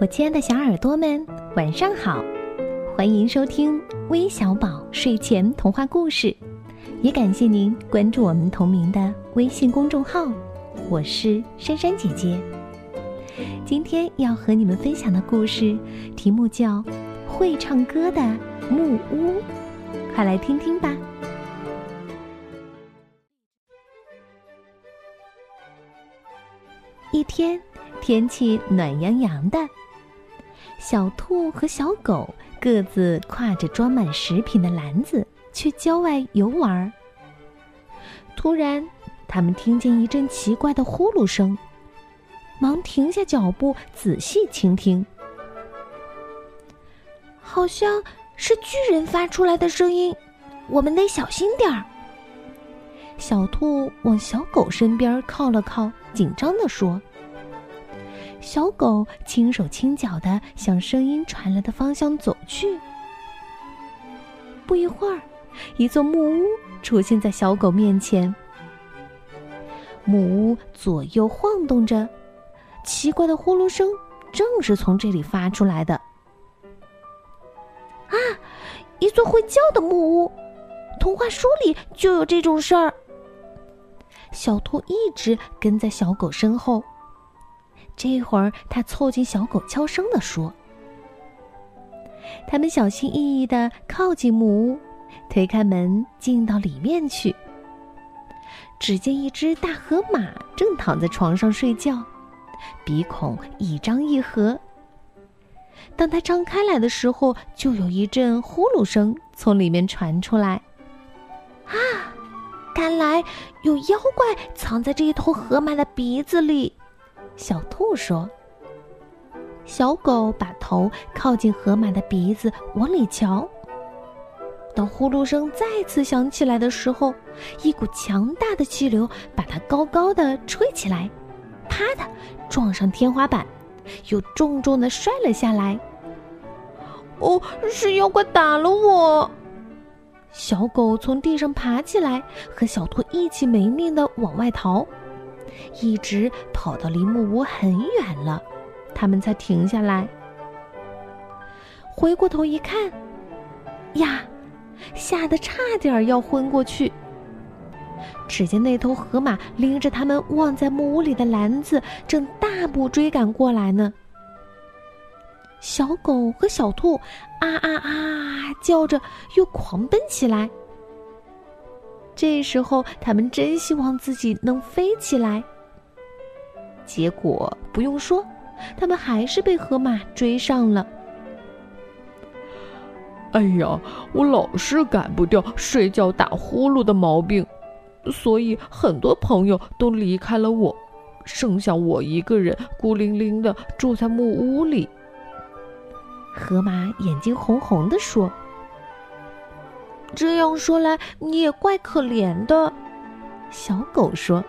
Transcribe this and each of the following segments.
我亲爱的小耳朵们，晚上好！欢迎收听微小宝睡前童话故事，也感谢您关注我们同名的微信公众号。我是珊珊姐姐。今天要和你们分享的故事题目叫《会唱歌的木屋》，快来听听吧。一天，天气暖洋洋的，小兔和小狗各自挎着装满食品的篮子去郊外游玩。突然，他们听见一阵奇怪的呼噜声，忙停下脚步，仔细倾听，好像是巨人发出来的声音，我们得小心点儿。小兔往小狗身边靠了靠，紧张地说：“小狗轻手轻脚地向声音传来的方向走去。不一会儿，一座木屋出现在小狗面前。木屋左右晃动着，奇怪的呼噜声正是从这里发出来的。啊，一座会叫的木屋，童话书里就有这种事儿。”小兔一直跟在小狗身后。这会儿，它凑近小狗，悄声地说：“他们小心翼翼地靠近木屋，推开门，进到里面去。只见一只大河马正躺在床上睡觉，鼻孔一张一合。当它张开来的时候，就有一阵呼噜声从里面传出来。啊！”看来有妖怪藏在这一头河马的鼻子里，小兔说。小狗把头靠近河马的鼻子往里瞧。当呼噜声再次响起来的时候，一股强大的气流把它高高的吹起来，啪的撞上天花板，又重重的摔了下来。哦，是妖怪打了我。小狗从地上爬起来，和小兔一起没命的往外逃，一直跑到离木屋很远了，他们才停下来。回过头一看，呀，吓得差点要昏过去。只见那头河马拎着他们忘在木屋里的篮子，正大步追赶过来呢。小狗和小兔啊啊啊叫着，又狂奔起来。这时候，他们真希望自己能飞起来。结果不用说，他们还是被河马追上了。哎呀，我老是改不掉睡觉打呼噜的毛病，所以很多朋友都离开了我，剩下我一个人孤零零的住在木屋里。河马眼睛红红的说：“这样说来，你也怪可怜的。”小狗说：“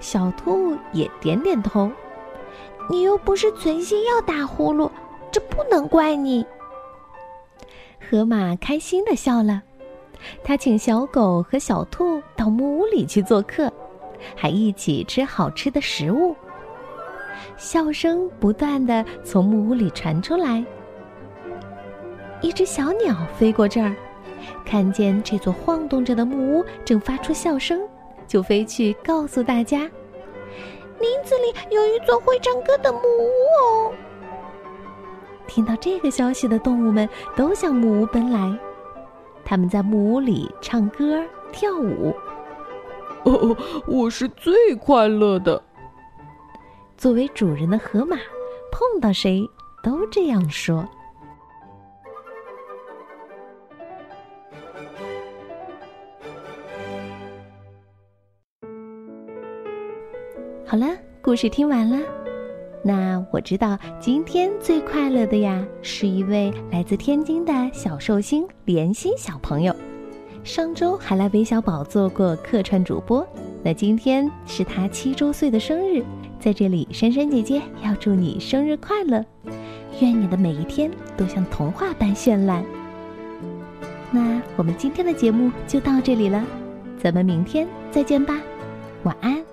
小兔也点点头。你又不是存心要打呼噜，这不能怪你。”河马开心的笑了，他请小狗和小兔到木屋里去做客，还一起吃好吃的食物。笑声不断的从木屋里传出来。一只小鸟飞过这儿，看见这座晃动着的木屋正发出笑声，就飞去告诉大家：“林子里有一座会唱歌的木屋哦。”听到这个消息的动物们都向木屋奔来，他们在木屋里唱歌跳舞。哦，我是最快乐的。作为主人的河马，碰到谁都这样说。好了，故事听完了。那我知道今天最快乐的呀，是一位来自天津的小寿星莲心小朋友。上周还来韦小宝做过客串主播，那今天是他七周岁的生日。在这里，珊珊姐姐要祝你生日快乐，愿你的每一天都像童话般绚烂。那我们今天的节目就到这里了，咱们明天再见吧，晚安。